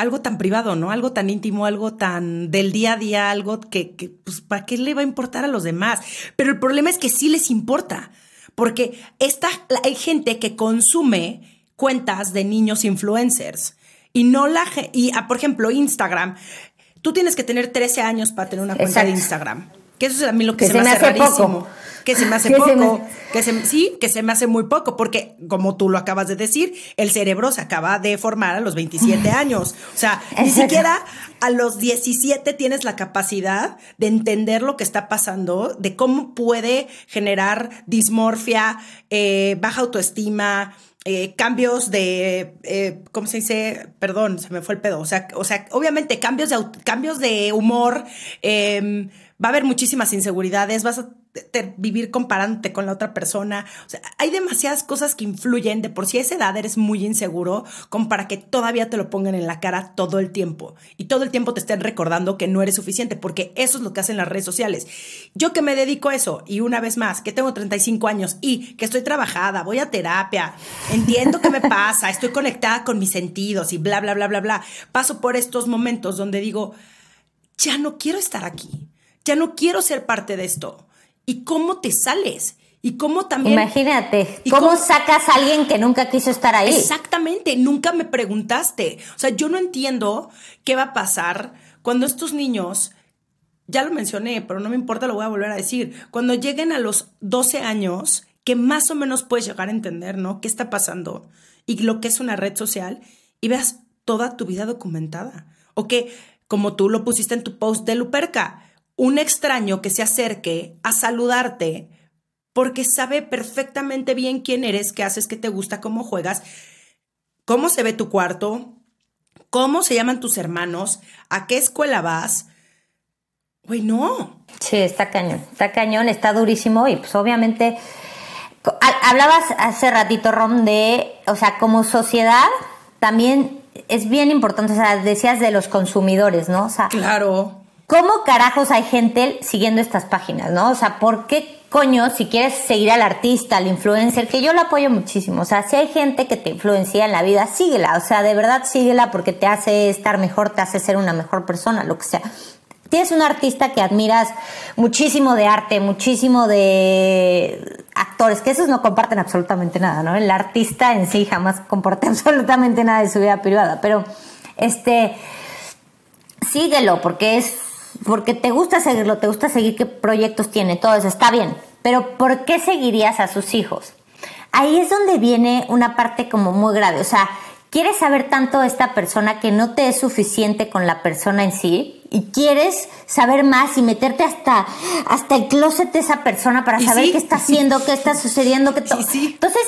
algo tan privado, ¿no? Algo tan íntimo, algo tan del día a día, algo que, que, pues, ¿para qué le va a importar a los demás? Pero el problema es que sí les importa, porque esta, hay gente que consume cuentas de niños influencers y no la, y ah, por ejemplo, Instagram, tú tienes que tener 13 años para tener una cuenta de Instagram. Que eso es a mí lo que, se, me hace, rarísimo. Que se me hace poco. Que se, sí, que se me hace muy poco. Porque, como tú lo acabas de decir, el cerebro se acaba de formar a los 27 años. O sea, ni siquiera a los 17 tienes la capacidad de entender lo que está pasando, de cómo puede generar dismorfia, eh, baja autoestima. Eh, cambios de, eh, ¿cómo se dice? Perdón, se me fue el pedo. O sea, o sea obviamente cambios de, cambios de humor, eh, va a haber muchísimas inseguridades, vas a vivir comparándote con la otra persona. O sea, hay demasiadas cosas que influyen. De por sí a esa edad eres muy inseguro, como para que todavía te lo pongan en la cara todo el tiempo. Y todo el tiempo te estén recordando que no eres suficiente, porque eso es lo que hacen las redes sociales. Yo que me dedico a eso, y una vez más, que tengo 35 años y que estoy trabajada, voy a terapia, entiendo qué me pasa, estoy conectada con mis sentidos y bla, bla, bla, bla, bla. Paso por estos momentos donde digo, ya no quiero estar aquí, ya no quiero ser parte de esto y cómo te sales. Y cómo también. Imagínate, ¿cómo, sacas a alguien que nunca quiso estar ahí? Exactamente, nunca me preguntaste. O sea, yo no entiendo qué va a pasar cuando estos niños, ya lo mencioné, pero no me importa, lo voy a volver a decir, cuando lleguen a los 12 años, que más o menos puedes llegar a entender, ¿no? ¿Qué está pasando? Y lo que es una red social, y veas toda tu vida documentada. O que, como tú lo pusiste en tu post de Luperca, un extraño que se acerque a saludarte porque sabe perfectamente bien quién eres, qué haces, qué te gusta, cómo juegas, cómo se ve tu cuarto, cómo se llaman tus hermanos, a qué escuela vas. Güey, no. Sí, está cañón, está cañón, está durísimo y pues obviamente hablabas hace ratito, Rom, de, o sea, como sociedad también es bien importante, o sea, decías de los consumidores, ¿no? O sea, claro. ¿Cómo carajos hay gente siguiendo estas páginas, no? O sea, ¿por qué coño, si quieres seguir al artista, al influencer, que yo lo apoyo muchísimo. O sea, si hay gente que te influencia en la vida, síguela. O sea, de verdad síguela porque te hace estar mejor, te hace ser una mejor persona, lo que sea. Tienes un artista que admiras muchísimo de arte, muchísimo de actores, que esos no comparten absolutamente nada, ¿no? El artista en sí jamás comparte absolutamente nada de su vida privada, pero este, síguelo porque es porque te gusta seguirlo, te gusta seguir qué proyectos tiene, todo eso está bien, pero ¿por qué seguirías a sus hijos? Ahí es donde viene una parte como muy grave, o sea, quieres saber tanto de esta persona que no te es suficiente con la persona en sí y quieres saber más y meterte hasta, hasta el closet de esa persona para saber qué está haciendo, qué está sucediendo, qué todo. Entonces,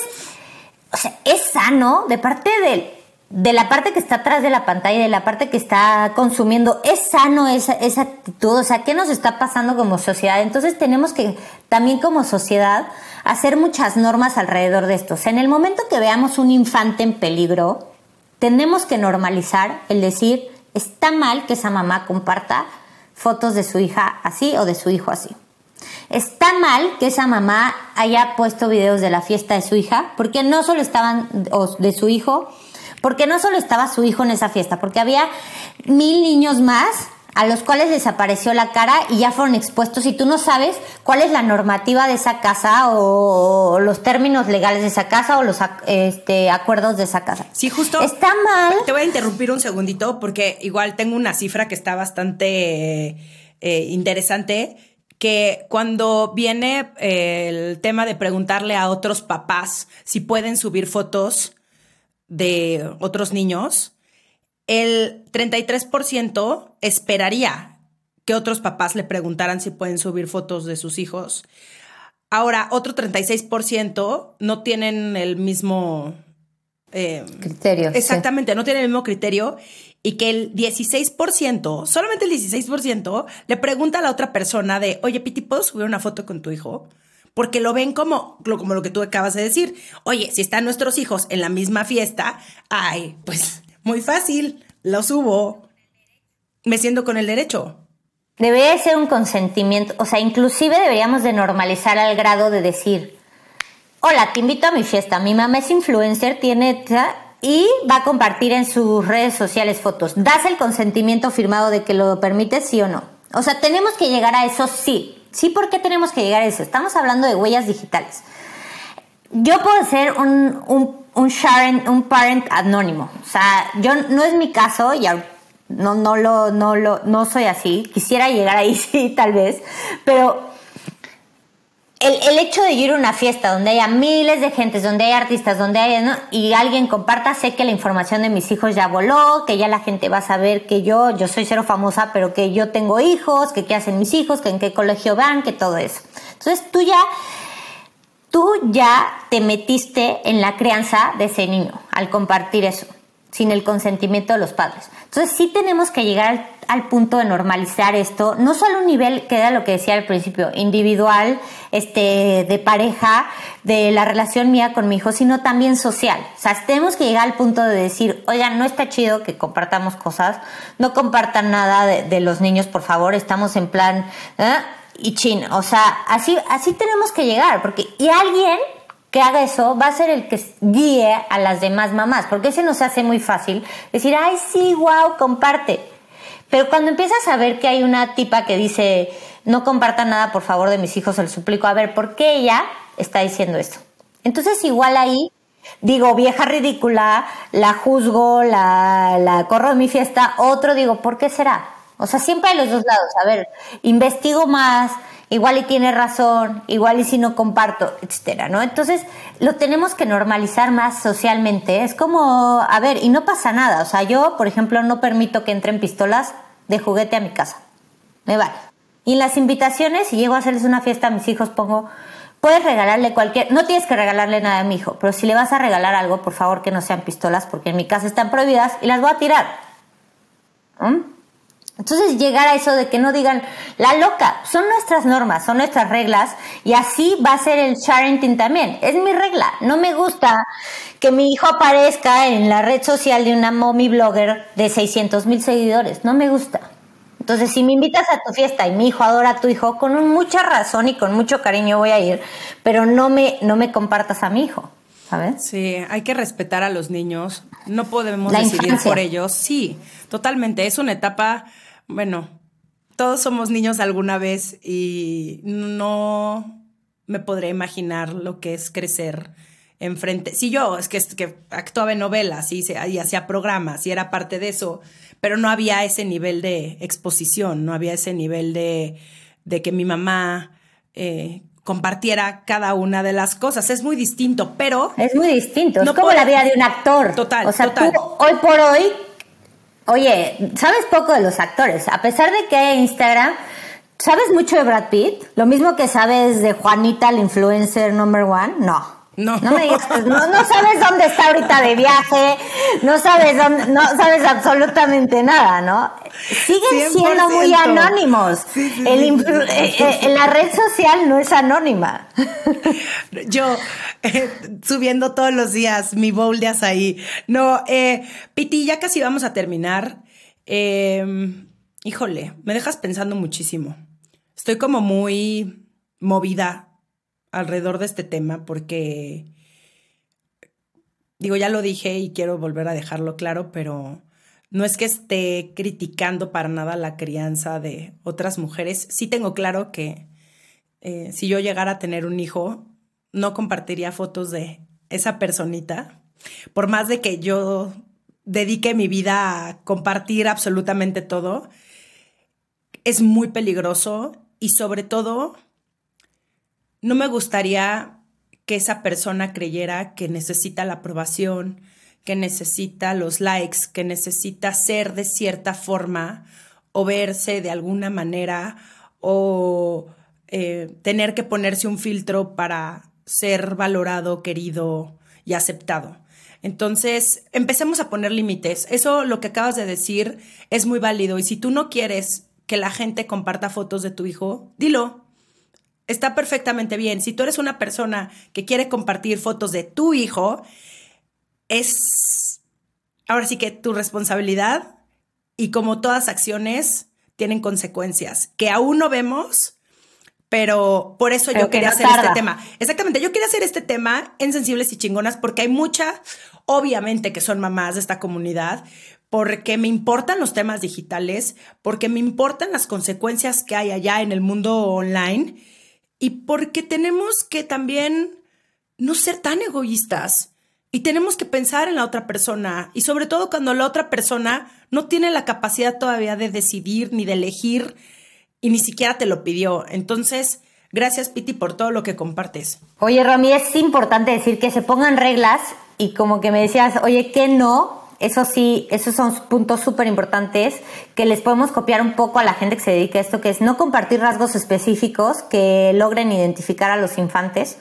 o sea, es sano de parte del de la parte que está atrás de la pantalla, de la parte que está consumiendo, ¿es sano esa, actitud? O sea, ¿qué nos está pasando como sociedad? Entonces tenemos que también como sociedad hacer muchas normas alrededor de esto. O sea, en el momento que veamos un infante en peligro, tenemos que normalizar el decir, está mal que esa mamá comparta fotos de su hija así o de su hijo así. Está mal que esa mamá haya puesto videos de la fiesta de su hija, porque no solo estaban de su hijo, porque no solo estaba su hijo en esa fiesta, porque había mil niños más a los cuales desapareció la cara y ya fueron expuestos y tú no sabes cuál es la normativa de esa casa o, los términos legales de esa casa o los este, acuerdos de esa casa. Sí, justo. Está mal. Te voy a interrumpir un segundito porque igual tengo una cifra que está bastante eh, interesante que cuando viene eh, el tema de preguntarle a otros papás si pueden subir fotos de otros niños, el 33% esperaría que otros papás le preguntaran si pueden subir fotos de sus hijos. Ahora, otro 36% no tienen el mismo... Eh, criterio. Exactamente, no tienen el mismo criterio y que el 16%, solamente el 16%, le pregunta a la otra persona de, oye, Piti, ¿puedo subir una foto con tu hijo? Porque lo ven como, como lo que tú acabas de decir. Oye, si están nuestros hijos en la misma fiesta, ay, pues muy fácil, lo subo. Me siento con el derecho. Debe ser un consentimiento, o sea, inclusive deberíamos de normalizar al grado de decir, hola, te invito a mi fiesta, mi mamá es influencer, tiene y va a compartir en sus redes sociales fotos. ¿Das el consentimiento firmado de que lo permites, sí o no? O sea, tenemos que llegar a eso, sí. Sí, ¿por qué tenemos que llegar a eso? Estamos hablando de huellas digitales. Yo puedo ser un, un, un, parent anónimo. O sea, yo no es mi caso y no, no, lo, no, lo, no soy así. Quisiera llegar ahí, sí, tal vez. Pero el, hecho de ir a una fiesta donde haya miles de gentes, donde hay artistas, donde haya, y alguien comparta, sé que la información de mis hijos ya voló, que ya la gente va a saber que yo, yo soy cero famosa, pero que yo tengo hijos, que qué hacen mis hijos, que en qué colegio van, que todo eso. Entonces tú ya, tú ya te metiste en la crianza de ese niño al compartir eso. Sin el consentimiento de los padres. Entonces sí tenemos que llegar al, punto de normalizar esto, no solo un nivel que era lo que decía al principio, individual, este, de pareja, de la relación mía con mi hijo, sino también social. O sea, tenemos que llegar al punto de decir, oigan, no está chido que compartamos cosas, no compartan nada de, los niños, por favor, estamos en plan, ¿eh? y chin, o sea, así, así tenemos que llegar, porque, y alguien que haga eso va a ser el que guíe a las demás mamás, porque ese nos hace muy fácil decir, ay, sí, wow, comparte. Pero cuando empiezas a ver que hay una tipa que dice, no comparta nada, por favor, de mis hijos, se lo suplico, a ver, ¿por qué ella está diciendo esto? Entonces, igual ahí, digo, vieja ridícula, la juzgo, la, la corro de mi fiesta, otro digo, ¿por qué será? O sea, siempre hay los dos lados. A ver, investigo más, igual y tiene razón, igual y si no comparto, etcétera, ¿no? Entonces, lo tenemos que normalizar más socialmente. Es como, a ver, y no pasa nada. O sea, yo, por ejemplo, no permito que entren pistolas de juguete a mi casa. Me vale. Y en las invitaciones, si llego a hacerles una fiesta a mis hijos, pongo, puedes regalarle cualquier, no tienes que regalarle nada a mi hijo, pero si le vas a regalar algo, por favor que no sean pistolas, porque en mi casa están prohibidas y las voy a tirar. ¿Mm? Entonces llegar a eso de que no digan la loca, son nuestras normas, son nuestras reglas y así va a ser el sharing también. Es mi regla, no me gusta que mi hijo aparezca en la red social de una mommy blogger de 600 mil seguidores, no me gusta. Entonces si me invitas a tu fiesta y mi hijo adora a tu hijo, con mucha razón y con mucho cariño voy a ir, pero no me, no me compartas a mi hijo. ¿Sabes? Sí, hay que respetar a los niños, no podemos decidir por ellos. Sí, totalmente, es una etapa bueno, todos somos niños alguna vez y no me podré imaginar lo que es crecer enfrente. Si yo, es que, que actuaba en novelas y, y hacía programas y era parte de eso, pero no había ese nivel de exposición, no había ese nivel de, de que mi mamá eh, compartiera cada una de las cosas. Es muy distinto, pero... Es muy distinto, no es como la vida de un actor. Total, o sea, Tú, hoy por hoy Oye, sabes poco de los actores. A pesar de que Instagram, ¿sabes mucho de Brad Pitt? Lo mismo que sabes de Juanita, el influencer number one. No. No. No me digas, no, sabes dónde está ahorita de viaje, no sabes dónde, no sabes absolutamente nada, ¿no? Siguen siendo muy anónimos. la red social no es anónima. Yo eh, subiendo todos los días mi bowl de azaí. No, eh, Piti, ya casi vamos a terminar. Em, híjole, me dejas pensando muchísimo. Estoy como muy movida alrededor de este tema porque, digo, ya lo dije y quiero volver a dejarlo claro, pero no es que esté criticando para nada la crianza de otras mujeres. Sí tengo claro que eh, si yo llegara a tener un hijo, no compartiría fotos de esa personita, por más de que yo dedique mi vida a compartir absolutamente todo, es muy peligroso y sobre todo no me gustaría que esa persona creyera que necesita la aprobación, que necesita los likes, que necesita ser de cierta forma o verse de alguna manera o eh, tener que ponerse un filtro para ser valorado, querido y aceptado. Entonces, empecemos a poner límites. Eso, lo que acabas de decir, es muy válido. Y si tú no quieres que la gente comparta fotos de tu hijo, dilo está perfectamente bien. Si tú eres una persona que quiere compartir fotos de tu hijo, es ahora sí que tu responsabilidad y como todas acciones tienen consecuencias que aún no vemos, pero por eso yo quería hacer este tema. Exactamente, yo quería hacer este tema en Sensibles y Chingonas porque hay mucha, obviamente que son mamás de esta comunidad, porque me importan los temas digitales, porque me importan las consecuencias que hay allá en el mundo online y porque tenemos que también no ser tan egoístas y tenemos que pensar en la otra persona y sobre todo cuando la otra persona no tiene la capacidad todavía de decidir ni de elegir y ni siquiera te lo pidió. Entonces, gracias Piti por todo lo que compartes. Oye, Romy, es importante decir que se pongan reglas y como que me decías, oye, que no, eso sí, esos son puntos súper importantes que les podemos copiar un poco a la gente que se dedica a esto, que es no compartir rasgos específicos que logren identificar a los infantes.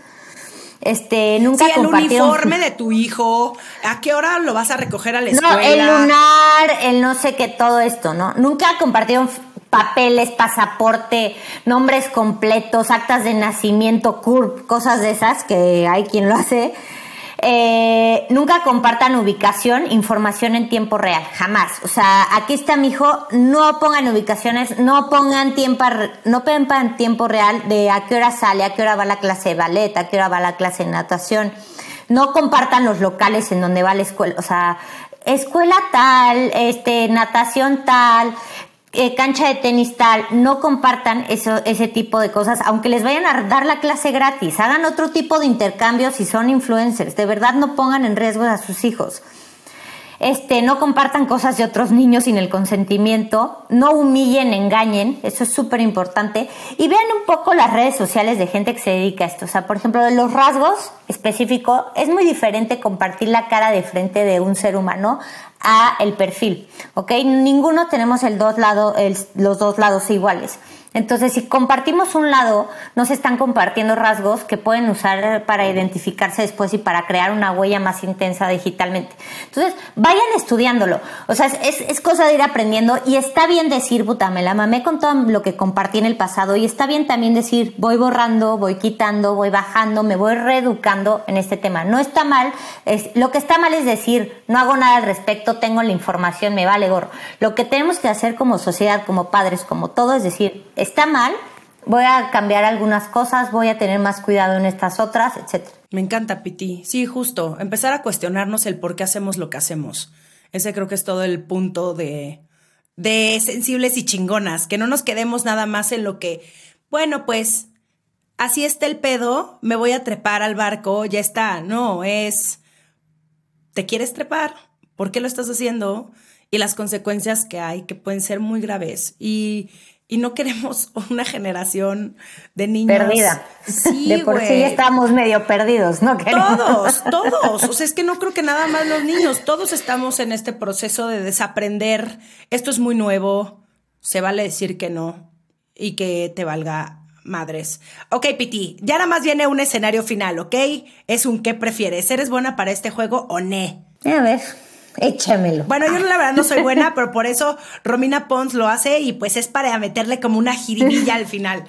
Este, nunca sí, el uniforme de tu hijo, ¿a qué hora lo vas a recoger a la escuela? No, el lunar, el no sé qué, todo esto, ¿no? Nunca compartieron papeles, pasaporte, nombres completos, actas de nacimiento, CURP, cosas de esas, que hay quien lo hace. Eh, nunca compartan ubicación, información en tiempo real, jamás. O sea, aquí está mi hijo, no pongan ubicaciones, no pongan tiempo, no pongan tiempo real de a qué hora sale, a qué hora va la clase de ballet, a qué hora va la clase de natación. No compartan los locales en donde va la escuela, o sea, escuela tal, este, natación tal, eh, cancha de tenis tal, no compartan eso, ese tipo de cosas, aunque les vayan a dar la clase gratis, hagan otro tipo de intercambio si son influencers, de verdad no pongan en riesgo a sus hijos. Este, no compartan cosas de otros niños sin el consentimiento, no humillen, engañen, eso es súper importante. Y vean un poco las redes sociales de gente que se dedica a esto. O sea, por ejemplo, de los rasgos específicos, es muy diferente compartir la cara de frente de un ser humano a el perfil, ¿ok? Ninguno tenemos el dos lado, los dos lados iguales. Entonces, si compartimos un lado, nos están compartiendo rasgos que pueden usar para identificarse después y para crear una huella más intensa digitalmente. Entonces, vayan estudiándolo. O sea, es, es cosa de ir aprendiendo y está bien decir, puta, me la mamé con todo lo que compartí en el pasado y está bien también decir, voy borrando, voy quitando, voy bajando, me voy reeducando en este tema. No está mal, es, lo que está mal es decir, no hago nada al respecto, tengo la información, me vale gorro. Lo que tenemos que hacer como sociedad, como padres, como todo, es decir, está mal, voy a cambiar algunas cosas, voy a tener más cuidado en estas otras, etc. Me encanta, Piti. Sí, justo. Empezar a cuestionarnos el por qué hacemos lo que hacemos. Ese creo que es todo el punto de, de sensibles y chingonas. Que no nos quedemos nada más en lo que, bueno, pues así está el pedo, me voy a trepar al barco, ya está. No, es, ¿te quieres trepar? ¿Por qué lo estás haciendo? Y las consecuencias que hay, que pueden ser muy graves. Y y no queremos una generación de niños. Perdida. Sí, de por sí estamos medio perdidos, ¿no? Todos, todos. O sea, es que no creo que nada más los niños, todos estamos en este proceso de desaprender. Esto es muy nuevo, se vale decir que no y que te valga madres. Ok, Piti, ya nada más viene un escenario final, ¿ok? Es un ¿qué prefieres? ¿Eres buena para este juego o no? A ver. Échamelo. Bueno, yo la verdad no soy buena, pero por eso Romina Pons lo hace y pues es para meterle como una jiribilla al final.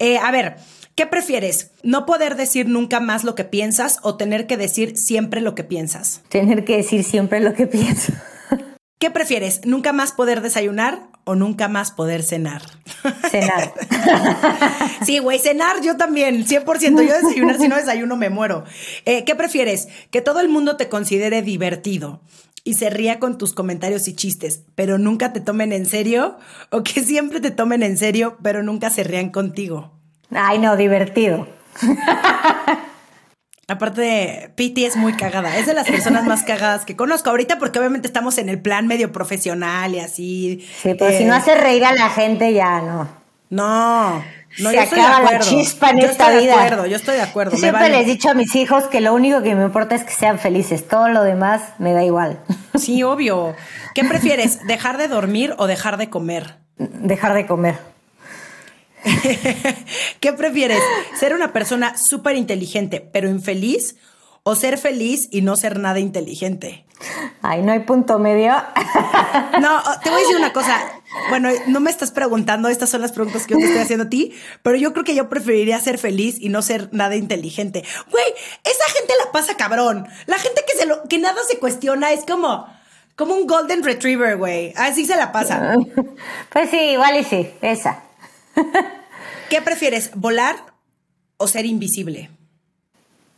Eh, a ver, ¿qué prefieres? ¿No poder decir nunca más lo que piensas o tener que decir siempre lo que piensas? Tener que decir siempre lo que pienso. ¿Qué prefieres? ¿Nunca más poder desayunar o nunca más poder cenar? Cenar. sí, güey, cenar yo también, 100%. Yo desayunar, si no desayuno me muero. Eh, ¿Qué prefieres? Que todo el mundo te considere divertido y se ría con tus comentarios y chistes, pero nunca te tomen en serio, o que siempre te tomen en serio, pero nunca se rían contigo. Ay, no, divertido. Aparte, Piti es muy cagada. Es de las personas más cagadas que conozco ahorita porque obviamente estamos en el plan medio profesional y así. Sí, pero si no eh, hace reír a la gente ya no. No. No, se acaba la chispa en esta vida. Yo estoy de acuerdo, yo estoy de acuerdo. Siempre les he dicho a mis hijos que lo único que me importa es que sean felices. Todo lo demás me da igual. Sí, obvio. ¿Qué prefieres, dejar de dormir o dejar de comer? Dejar de comer. ¿Qué prefieres, ser una persona súper inteligente pero infeliz o ser feliz y no ser nada inteligente? Ay, no hay punto medio. No, te voy a decir una cosa. Bueno, no me estás preguntando, estas son las preguntas que yo te estoy haciendo a ti, pero yo creo que yo preferiría ser feliz y no ser nada inteligente. Güey, esa gente la pasa cabrón. La gente que se lo, que nada se cuestiona es como, como un golden retriever, güey. Así se la pasa. Pues sí, igual y sí, esa. ¿Qué prefieres, volar o ser invisible?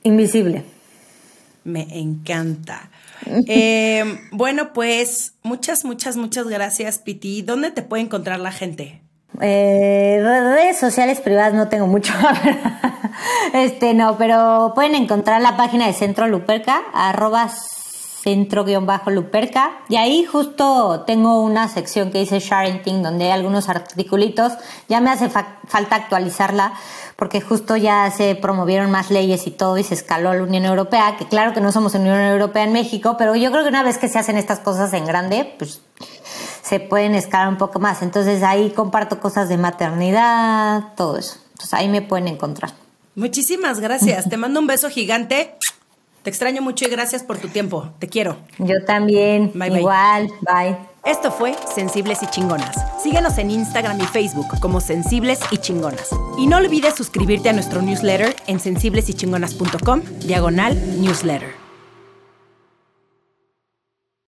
Invisible. Me encanta. Eh, bueno, pues muchas, muchas, muchas gracias, Piti. ¿Dónde te puede encontrar la gente? Eh, redes sociales privadas no tengo mucho. este, no, pero pueden encontrar la página de Centro Luperca, arroba centro-luperca. Y ahí justo tengo una sección que dice Sharenting, donde hay algunos articulitos. Ya me hace falta actualizarla porque justo ya se promovieron más leyes y todo y se escaló a la Unión Europea, que claro que no somos Unión Europea en México, pero yo creo que una vez que se hacen estas cosas en grande, pues se pueden escalar un poco más. Entonces ahí comparto cosas de maternidad, todo eso. Entonces ahí me pueden encontrar. Muchísimas gracias. Te mando un beso gigante. Te extraño mucho y gracias por tu tiempo. Te quiero. Yo también. Igual. Bye. Esto fue Sensibles y Chingonas. Síguenos en Instagram y Facebook como Sensibles y Chingonas. Y no olvides suscribirte a nuestro newsletter en sensiblesychingonas.com, diagonal newsletter.